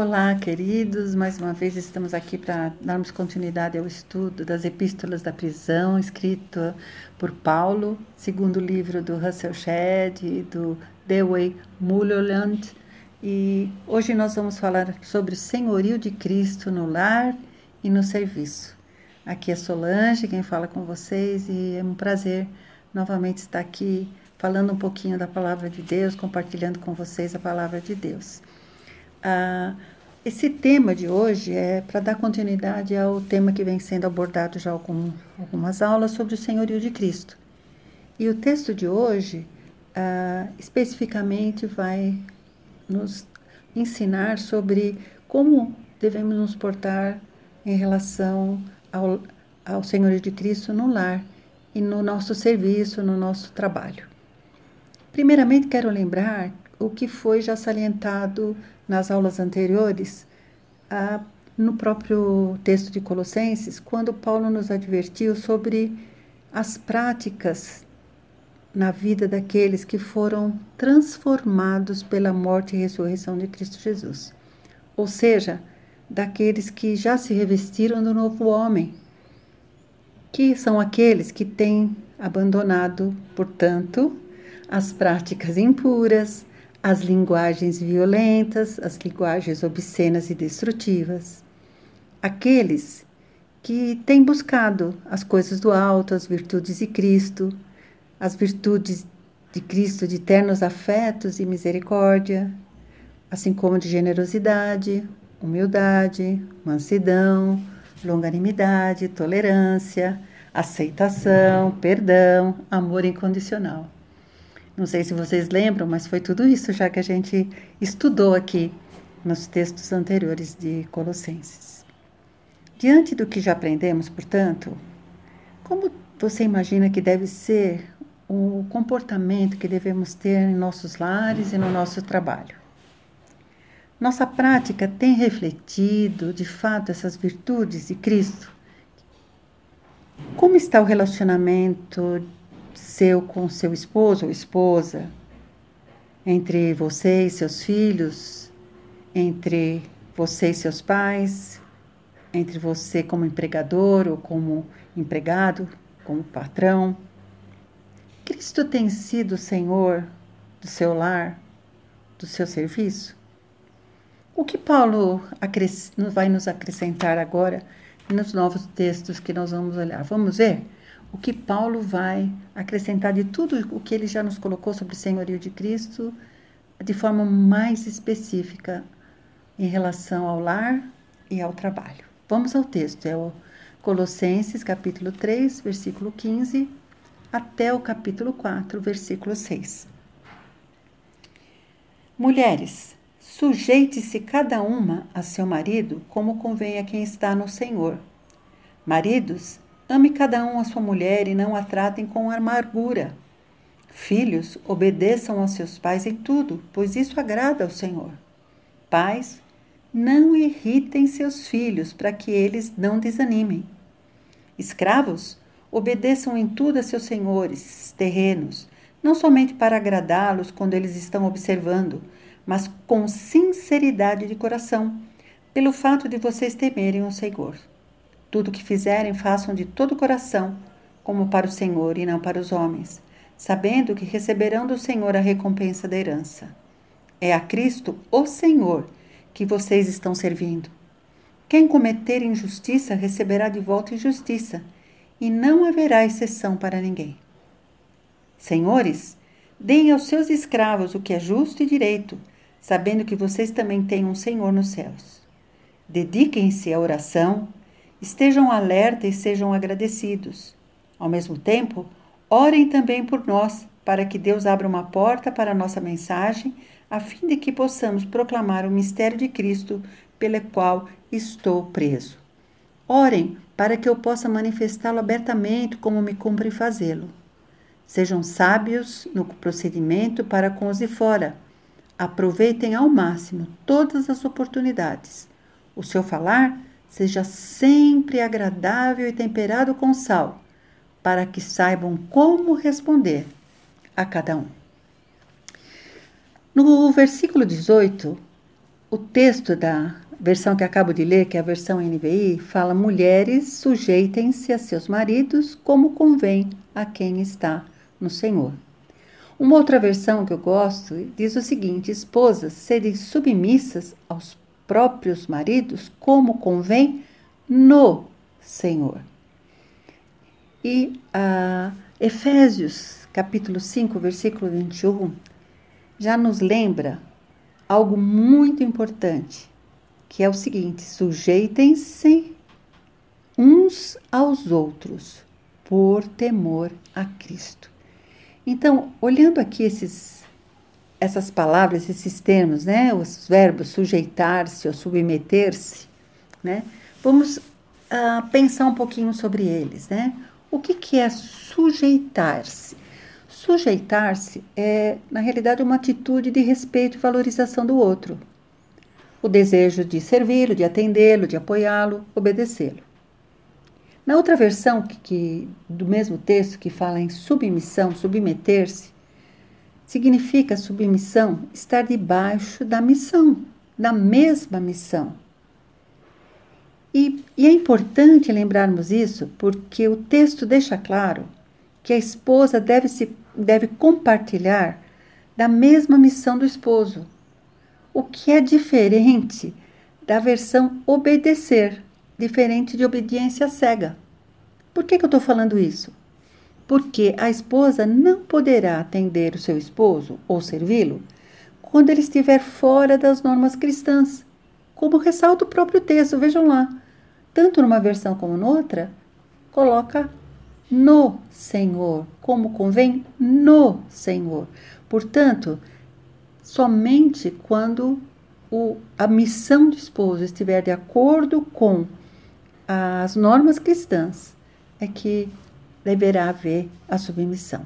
Olá, queridos. Mais uma vez estamos aqui para darmos continuidade ao estudo das Epístolas da Prisão, escrito por Paulo, segundo livro do Russell Shedd e do Dewey Mulholland. E hoje nós vamos falar sobre o senhorio de Cristo no lar e no serviço. Aqui é Solange, quem fala com vocês, e é um prazer novamente estar aqui falando um pouquinho da palavra de Deus, compartilhando com vocês a palavra de Deus. Ah, esse tema de hoje é para dar continuidade ao tema que vem sendo abordado já algum, algumas aulas sobre o senhorio de Cristo. E o texto de hoje, ah, especificamente, vai nos ensinar sobre como devemos nos portar em relação ao, ao senhorio de Cristo no lar e no nosso serviço, no nosso trabalho. Primeiramente, quero lembrar o que foi já salientado nas aulas anteriores, a, no próprio texto de Colossenses, quando Paulo nos advertiu sobre as práticas na vida daqueles que foram transformados pela morte e ressurreição de Cristo Jesus. Ou seja, daqueles que já se revestiram do novo homem, que são aqueles que têm abandonado, portanto, as práticas impuras, as linguagens violentas, as linguagens obscenas e destrutivas. Aqueles que têm buscado as coisas do alto, as virtudes de Cristo, as virtudes de Cristo de ternos afetos e misericórdia, assim como de generosidade, humildade, mansidão, longanimidade, tolerância, aceitação, perdão, amor incondicional. Não sei se vocês lembram, mas foi tudo isso já que a gente estudou aqui nos textos anteriores de Colossenses. Diante do que já aprendemos, portanto, como você imagina que deve ser o comportamento que devemos ter em nossos lares e no nosso trabalho? Nossa prática tem refletido, de fato, essas virtudes de Cristo? Como está o relacionamento seu com seu esposo ou esposa, entre você e seus filhos, entre você e seus pais, entre você como empregador ou como empregado, como patrão. Cristo tem sido o Senhor do seu lar, do seu serviço? O que Paulo vai nos acrescentar agora nos novos textos que nós vamos olhar? Vamos ver? O que Paulo vai acrescentar de tudo o que ele já nos colocou sobre o senhorio de Cristo, de forma mais específica em relação ao lar e ao trabalho. Vamos ao texto, é o Colossenses capítulo 3, versículo 15, até o capítulo 4, versículo 6. Mulheres, sujeite-se cada uma a seu marido, como convém a quem está no Senhor. Maridos, Ame cada um a sua mulher e não a tratem com amargura. Filhos, obedeçam aos seus pais em tudo, pois isso agrada ao Senhor. Pais, não irritem seus filhos para que eles não desanimem. Escravos, obedeçam em tudo a seus senhores terrenos, não somente para agradá-los quando eles estão observando, mas com sinceridade de coração, pelo fato de vocês temerem o Senhor. Tudo o que fizerem, façam de todo o coração, como para o Senhor e não para os homens, sabendo que receberão do Senhor a recompensa da herança. É a Cristo, o Senhor, que vocês estão servindo. Quem cometer injustiça receberá de volta injustiça, e não haverá exceção para ninguém. Senhores, deem aos seus escravos o que é justo e direito, sabendo que vocês também têm um Senhor nos céus. Dediquem-se à oração, Estejam alerta e sejam agradecidos. Ao mesmo tempo, orem também por nós, para que Deus abra uma porta para a nossa mensagem, a fim de que possamos proclamar o mistério de Cristo, pelo qual estou preso. Orem para que eu possa manifestá-lo abertamente, como me cumpre fazê-lo. Sejam sábios no procedimento para com os de fora. Aproveitem ao máximo todas as oportunidades. O seu falar seja sempre agradável e temperado com sal, para que saibam como responder a cada um. No versículo 18, o texto da versão que acabo de ler, que é a versão NVI, fala: mulheres sujeitem-se a seus maridos como convém a quem está no Senhor. Uma outra versão que eu gosto diz o seguinte: esposas serem submissas aos próprios maridos como convém no Senhor. E a Efésios, capítulo 5, versículo 21, já nos lembra algo muito importante, que é o seguinte: sujeitem-se uns aos outros por temor a Cristo. Então, olhando aqui esses, essas palavras, esses termos, né, os verbos sujeitar-se ou submeter-se, né, vamos uh, pensar um pouquinho sobre eles, né? O que, que é sujeitar-se? Sujeitar-se é, na realidade, uma atitude de respeito e valorização do outro. O desejo de servi-lo, de atendê-lo, de apoiá-lo, obedecê-lo. Na outra versão que, que, do mesmo texto que fala em submissão, submeter-se, significa submissão estar debaixo da missão, da mesma missão. E, e é importante lembrarmos isso porque o texto deixa claro que a esposa deve, se, deve compartilhar da mesma missão do esposo, o que é diferente da versão obedecer, diferente de obediência cega. Por que, que eu estou falando isso? Porque a esposa não poderá atender o seu esposo ou servi-lo quando ele estiver fora das normas cristãs, como ressalta o próprio texto, vejam lá. Tanto numa versão como noutra, coloca no Senhor, como convém no Senhor. Portanto, somente quando o, a missão do esposo estiver de acordo com as normas cristãs, é que deverá haver a submissão.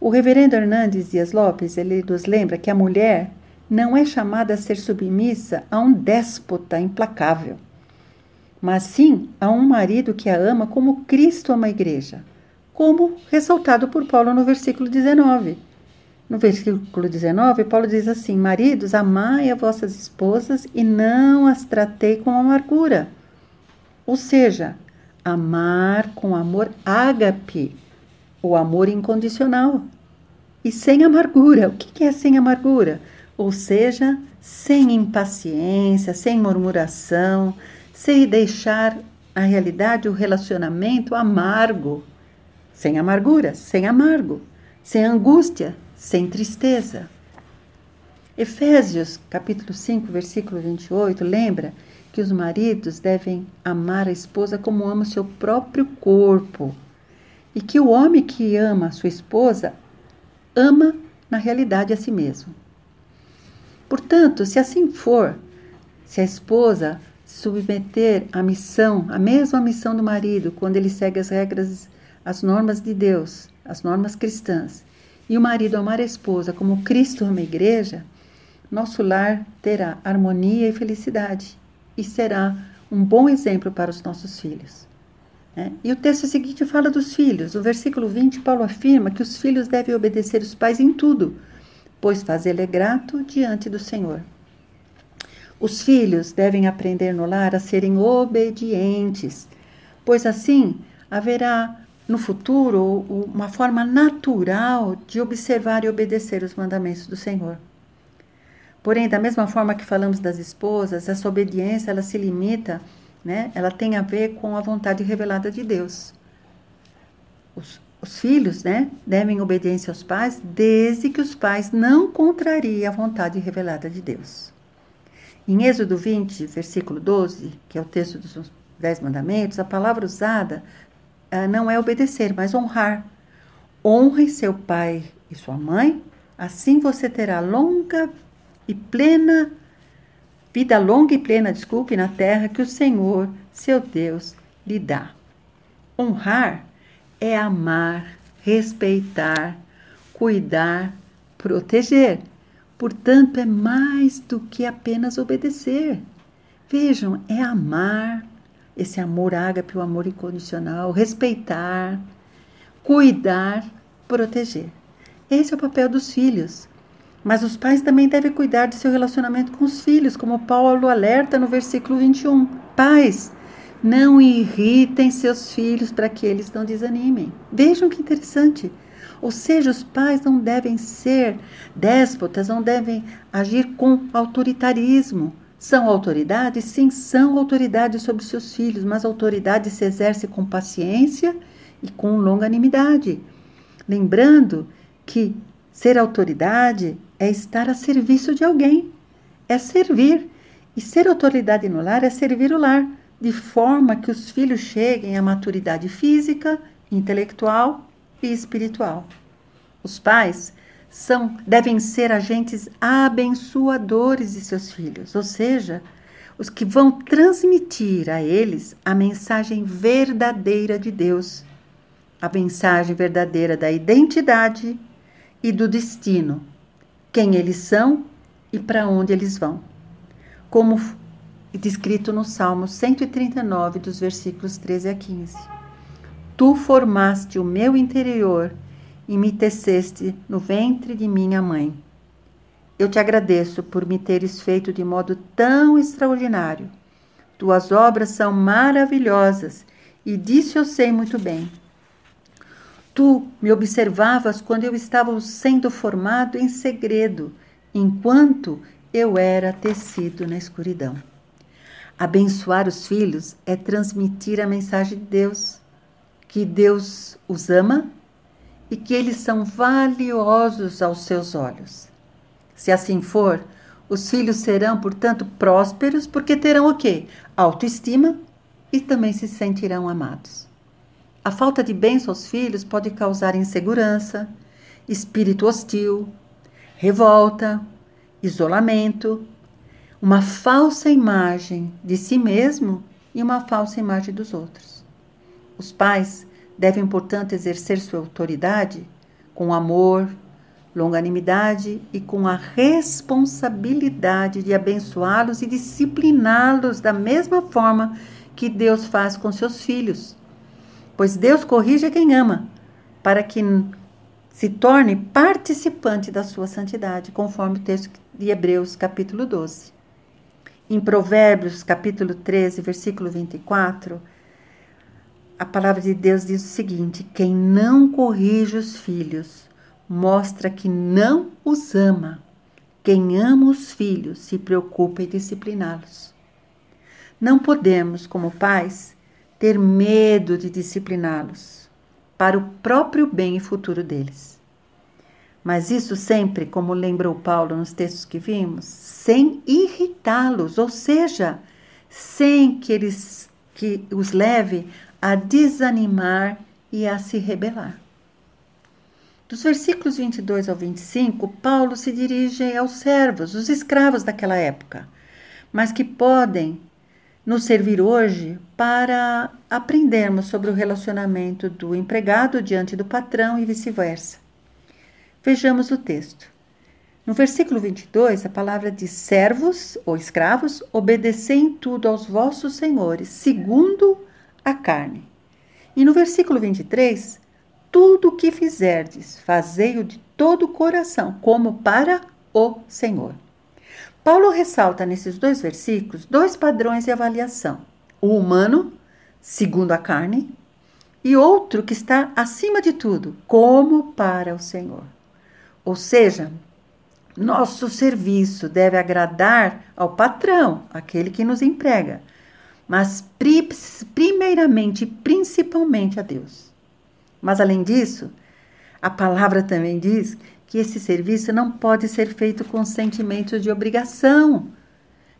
O reverendo Hernandes Dias Lopes, ele nos lembra que a mulher não é chamada a ser submissa a um déspota implacável, mas sim a um marido que a ama como Cristo ama a igreja, como ressaltado por Paulo no versículo 19. No versículo 19, Paulo diz assim: Maridos, amai as vossas esposas e não as tratei com amargura. Ou seja, amar com amor ágape, o amor incondicional. E sem amargura. O que é sem amargura? Ou seja, sem impaciência, sem murmuração, sem deixar a realidade, o relacionamento amargo, sem amargura, sem amargo, sem angústia, sem tristeza. Efésios, capítulo 5, versículo 28, lembra que os maridos devem amar a esposa como ama o seu próprio corpo. E que o homem que ama a sua esposa ama na realidade a si mesmo. Portanto, se assim for, se a esposa se submeter à missão, a mesma missão do marido, quando ele segue as regras, as normas de Deus, as normas cristãs, e o marido amar a esposa como Cristo ama a igreja, nosso lar terá harmonia e felicidade e será um bom exemplo para os nossos filhos. É? E o texto seguinte fala dos filhos. O versículo 20, Paulo afirma que os filhos devem obedecer os pais em tudo, pois fazê-lo é grato diante do Senhor. Os filhos devem aprender no lar a serem obedientes, pois assim haverá no futuro uma forma natural de observar e obedecer os mandamentos do Senhor. Porém, da mesma forma que falamos das esposas, essa obediência ela se limita, né? Ela tem a ver com a vontade revelada de Deus. Os, os filhos, né, devem obediência aos pais, desde que os pais não contrariem a vontade revelada de Deus. Em Êxodo 20, versículo 12, que é o texto dos Dez Mandamentos, a palavra usada uh, não é obedecer, mas honrar. Honre seu pai e sua mãe, assim você terá longa e plena vida longa e plena, desculpe, na terra que o Senhor, seu Deus, lhe dá. Honrar é amar, respeitar, cuidar, proteger. Portanto, é mais do que apenas obedecer. Vejam, é amar, esse amor ágape, o amor incondicional, respeitar, cuidar, proteger. Esse é o papel dos filhos. Mas os pais também devem cuidar de seu relacionamento com os filhos, como Paulo alerta no versículo 21. Pais, não irritem seus filhos para que eles não desanimem. Vejam que interessante. Ou seja, os pais não devem ser déspotas, não devem agir com autoritarismo. São autoridades? Sim, são autoridades sobre seus filhos, mas a autoridade se exerce com paciência e com longanimidade. Lembrando que ser autoridade é estar a serviço de alguém, é servir. E ser autoridade no lar é servir o lar, de forma que os filhos cheguem à maturidade física, intelectual e espiritual. Os pais são devem ser agentes abençoadores de seus filhos, ou seja, os que vão transmitir a eles a mensagem verdadeira de Deus, a mensagem verdadeira da identidade e do destino, quem eles são e para onde eles vão. Como descrito no Salmo 139, dos versículos 13 a 15. Tu formaste o meu interior e me teceste no ventre de minha mãe. Eu te agradeço por me teres feito de modo tão extraordinário. Tuas obras são maravilhosas e disso eu sei muito bem. Tu me observavas quando eu estava sendo formado em segredo, enquanto eu era tecido na escuridão. Abençoar os filhos é transmitir a mensagem de Deus que Deus os ama e que eles são valiosos aos seus olhos. Se assim for, os filhos serão, portanto, prósperos, porque terão o quê? Autoestima e também se sentirão amados. A falta de bênção aos filhos pode causar insegurança, espírito hostil, revolta, isolamento, uma falsa imagem de si mesmo e uma falsa imagem dos outros. Os pais devem, portanto, exercer sua autoridade com amor, longanimidade e com a responsabilidade de abençoá-los e discipliná-los da mesma forma que Deus faz com seus filhos. Pois Deus corrige quem ama, para que se torne participante da sua santidade, conforme o texto de Hebreus, capítulo 12. Em Provérbios, capítulo 13, versículo 24, a palavra de Deus diz o seguinte: quem não corrige os filhos mostra que não os ama. Quem ama os filhos se preocupa em discipliná-los. Não podemos, como pais, ter medo de discipliná-los para o próprio bem e futuro deles. Mas isso sempre, como lembrou Paulo nos textos que vimos, sem irritá-los, ou seja, sem que eles que os leve a desanimar e a se rebelar. Dos versículos 22 ao 25, Paulo se dirige aos servos, os escravos daquela época, mas que podem nos servir hoje para aprendermos sobre o relacionamento do empregado diante do patrão e vice-versa. Vejamos o texto. No versículo 22, a palavra diz: servos ou escravos, obedecei em tudo aos vossos senhores, segundo a carne. E no versículo 23, tudo o que fizerdes, fazei-o de todo o coração, como para o Senhor. Paulo ressalta nesses dois versículos dois padrões de avaliação: o humano, segundo a carne, e outro que está acima de tudo, como para o Senhor. Ou seja, nosso serviço deve agradar ao patrão, aquele que nos emprega, mas primeiramente e principalmente a Deus. Mas além disso, a palavra também diz que esse serviço não pode ser feito com sentimento de obrigação,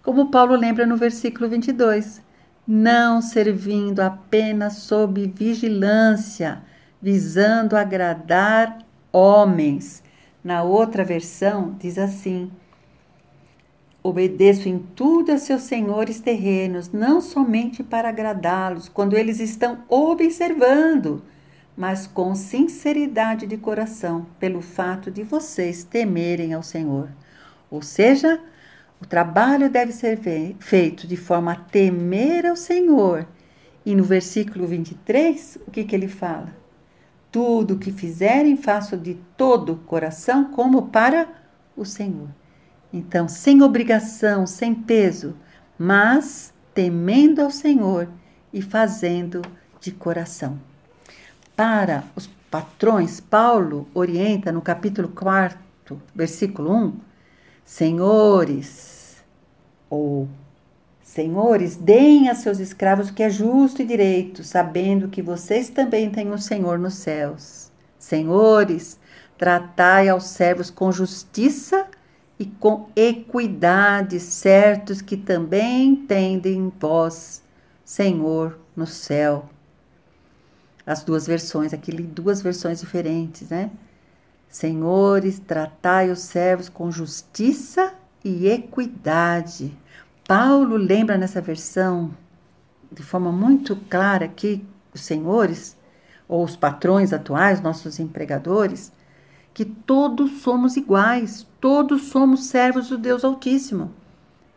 como Paulo lembra no versículo 22, não servindo apenas sob vigilância, visando agradar homens. Na outra versão diz assim: Obedeço em tudo a seus senhores terrenos, não somente para agradá-los, quando eles estão observando, mas com sinceridade de coração, pelo fato de vocês temerem ao Senhor. Ou seja, o trabalho deve ser feito de forma a temer ao Senhor. E no versículo 23, o que, que ele fala? Tudo o que fizerem, faço de todo o coração, como para o Senhor. Então, sem obrigação, sem peso, mas temendo ao Senhor e fazendo de coração. Para os patrões, Paulo orienta no capítulo 4, versículo 1, senhores, ou senhores, deem a seus escravos o que é justo e direito, sabendo que vocês também têm um Senhor nos céus. Senhores, tratai aos servos com justiça e com equidade, certos que também tendem vós, Senhor, no céu. As duas versões, aqui duas versões diferentes, né? Senhores, tratai os servos com justiça e equidade. Paulo lembra nessa versão, de forma muito clara, que os senhores, ou os patrões atuais, nossos empregadores, que todos somos iguais, todos somos servos do Deus Altíssimo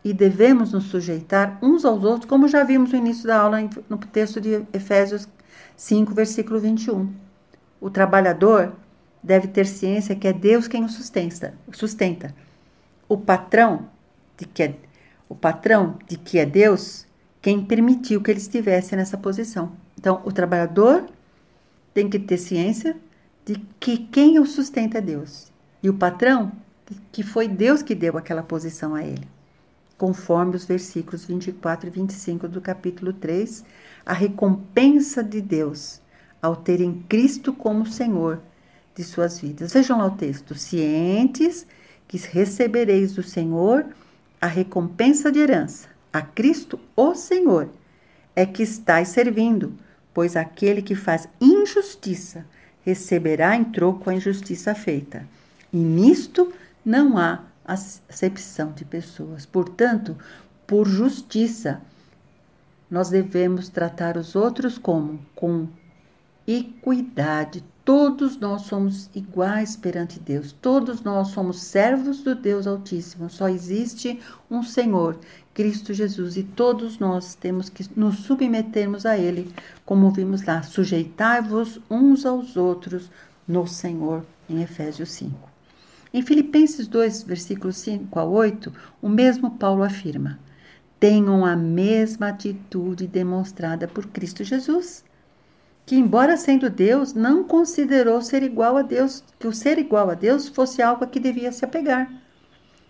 e devemos nos sujeitar uns aos outros, como já vimos no início da aula no texto de Efésios 5, versículo 21. O trabalhador deve ter ciência que é Deus quem o sustenta. sustenta. O patrão de que é, o patrão de que é Deus quem permitiu que ele estivesse nessa posição. Então, o trabalhador tem que ter ciência de que quem o sustenta é Deus. E o patrão, que foi Deus que deu aquela posição a ele. Conforme os versículos 24 e 25 do capítulo 3, a recompensa de Deus ao terem Cristo como Senhor de suas vidas. Vejam lá o texto: cientes que recebereis do Senhor a recompensa de herança, a Cristo, o Senhor, é que estáis servindo, pois aquele que faz injustiça receberá em troco a injustiça feita. E nisto não há acepção de pessoas. Portanto, por justiça, nós devemos tratar os outros como com equidade. Todos nós somos iguais perante Deus. Todos nós somos servos do Deus Altíssimo. Só existe um Senhor, Cristo Jesus, e todos nós temos que nos submetermos a Ele, como vimos lá. Sujeitai-vos uns aos outros no Senhor, em Efésios 5. Em Filipenses 2, versículos 5 a 8, o mesmo Paulo afirma: tenham a mesma atitude demonstrada por Cristo Jesus que, embora sendo Deus, não considerou ser igual a Deus, que o ser igual a Deus fosse algo a que devia se apegar.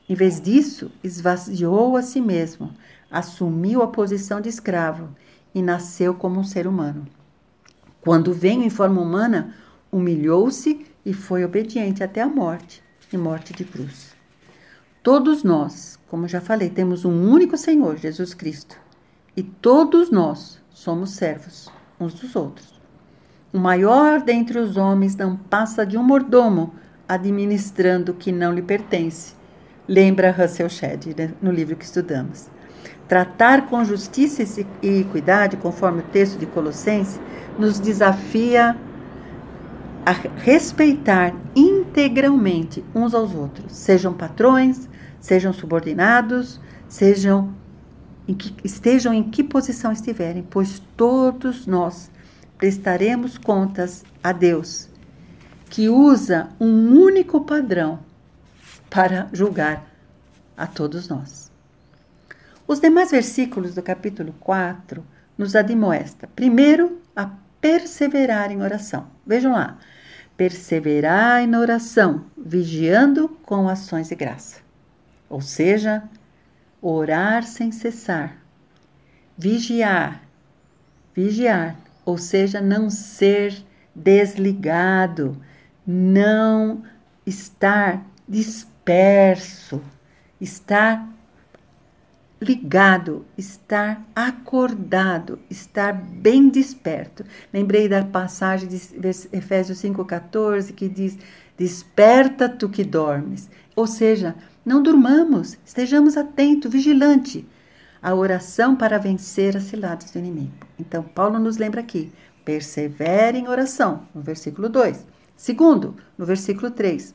Em vez disso, esvaziou a si mesmo, assumiu a posição de escravo e nasceu como um ser humano. Quando veio em forma humana, humilhou-se e foi obediente até a morte e morte de cruz. Todos nós, como já falei, temos um único Senhor, Jesus Cristo, e todos nós somos servos uns dos outros. O maior dentre os homens não passa de um mordomo administrando o que não lhe pertence. Lembra Russell Shedd né, no livro que estudamos. Tratar com justiça e equidade, conforme o texto de Colossenses, nos desafia a respeitar integralmente uns aos outros, sejam patrões, sejam subordinados, sejam em que, estejam em que posição estiverem, pois todos nós prestaremos contas a Deus, que usa um único padrão para julgar a todos nós. Os demais versículos do capítulo 4 nos admoesta, primeiro, a perseverar em oração. Vejam lá. Perseverar na oração, vigiando com ações de graça. Ou seja, orar sem cessar. Vigiar. Vigiar ou seja, não ser desligado, não estar disperso, estar ligado, estar acordado, estar bem desperto. Lembrei da passagem de Efésios 5,14 que diz: Desperta tu que dormes. Ou seja, não durmamos, estejamos atentos, vigilante a oração para vencer as ciladas do inimigo. Então, Paulo nos lembra aqui: persevere em oração, no versículo 2. Segundo, no versículo 3,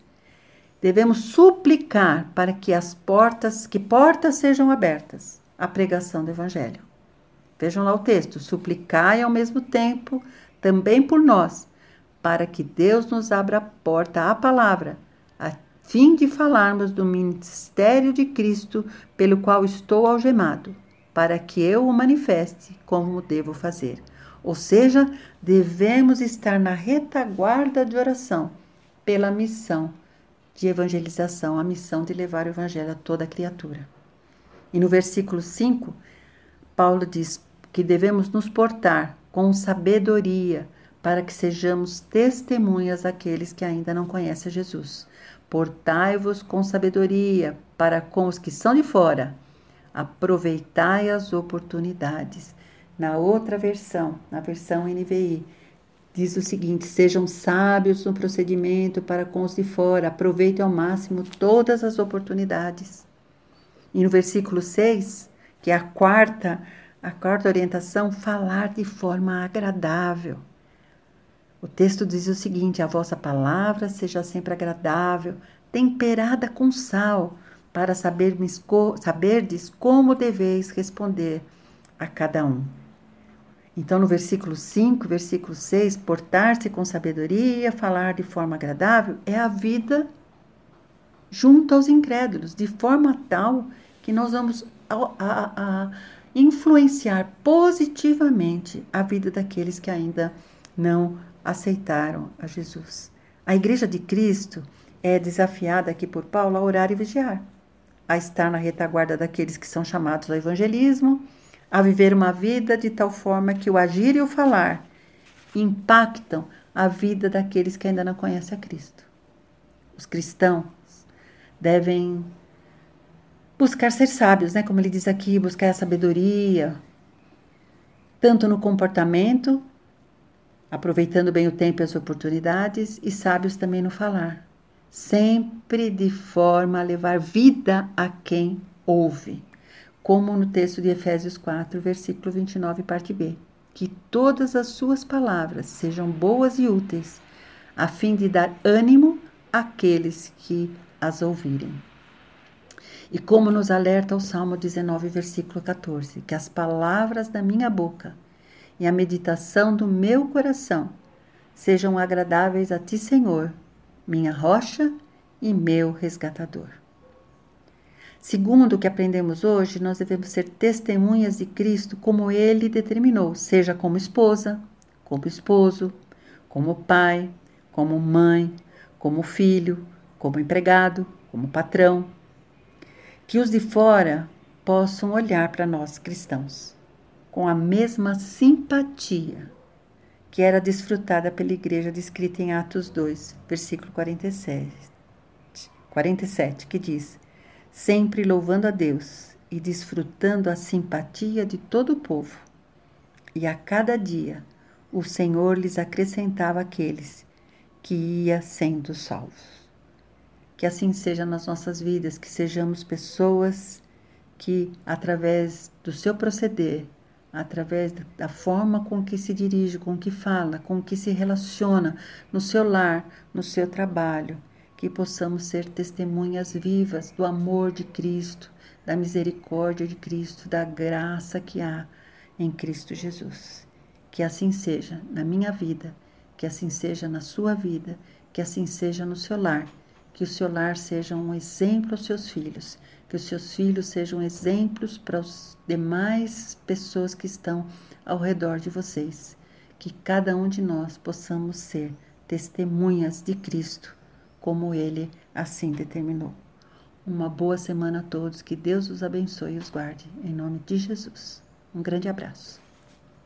devemos suplicar para que as portas, que portas sejam abertas à pregação do evangelho. Vejam lá o texto: suplicai ao mesmo tempo também por nós, para que Deus nos abra a porta à palavra, a, fim de falarmos do ministério de Cristo pelo qual estou algemado, para que eu o manifeste como devo fazer. Ou seja, devemos estar na retaguarda de oração pela missão de evangelização, a missão de levar o evangelho a toda criatura. E no versículo 5, Paulo diz que devemos nos portar com sabedoria para que sejamos testemunhas daqueles que ainda não conhecem Jesus. Portai-vos com sabedoria para com os que são de fora. Aproveitai as oportunidades. Na outra versão, na versão NVI, diz o seguinte: sejam sábios no procedimento para com os de fora, aproveitem ao máximo todas as oportunidades. E no versículo 6, que é a quarta, a quarta orientação, falar de forma agradável. O texto diz o seguinte: a vossa palavra seja sempre agradável, temperada com sal, para saberdes como deveis responder a cada um. Então, no versículo 5, versículo 6, portar-se com sabedoria, falar de forma agradável, é a vida junto aos incrédulos, de forma tal que nós vamos a, a, a influenciar positivamente a vida daqueles que ainda não aceitaram a Jesus. A Igreja de Cristo é desafiada aqui por Paulo a orar e vigiar, a estar na retaguarda daqueles que são chamados ao evangelismo a viver uma vida de tal forma que o agir e o falar impactam a vida daqueles que ainda não conhecem a Cristo. Os cristãos devem buscar ser sábios, né? Como ele diz aqui, buscar a sabedoria, tanto no comportamento, aproveitando bem o tempo e as oportunidades, e sábios também no falar, sempre de forma a levar vida a quem ouve como no texto de Efésios 4, versículo 29, parte B. Que todas as suas palavras sejam boas e úteis, a fim de dar ânimo àqueles que as ouvirem. E como nos alerta o Salmo 19, versículo 14, que as palavras da minha boca e a meditação do meu coração sejam agradáveis a ti, Senhor, minha rocha e meu resgatador. Segundo o que aprendemos hoje, nós devemos ser testemunhas de Cristo como ele determinou, seja como esposa, como esposo, como pai, como mãe, como filho, como empregado, como patrão. Que os de fora possam olhar para nós cristãos com a mesma simpatia que era desfrutada pela igreja descrita em Atos 2, versículo 47, 47 que diz: sempre louvando a Deus e desfrutando a simpatia de todo o povo. E a cada dia o Senhor lhes acrescentava aqueles que ia sendo salvos. Que assim seja nas nossas vidas, que sejamos pessoas que, através do seu proceder, através da forma com que se dirige, com que fala, com que se relaciona no seu lar, no seu trabalho, que possamos ser testemunhas vivas do amor de Cristo, da misericórdia de Cristo, da graça que há em Cristo Jesus. Que assim seja na minha vida, que assim seja na sua vida, que assim seja no seu lar, que o seu lar seja um exemplo aos seus filhos, que os seus filhos sejam exemplos para as demais pessoas que estão ao redor de vocês. Que cada um de nós possamos ser testemunhas de Cristo como ele assim determinou. Uma boa semana a todos, que Deus os abençoe e os guarde. Em nome de Jesus. Um grande abraço.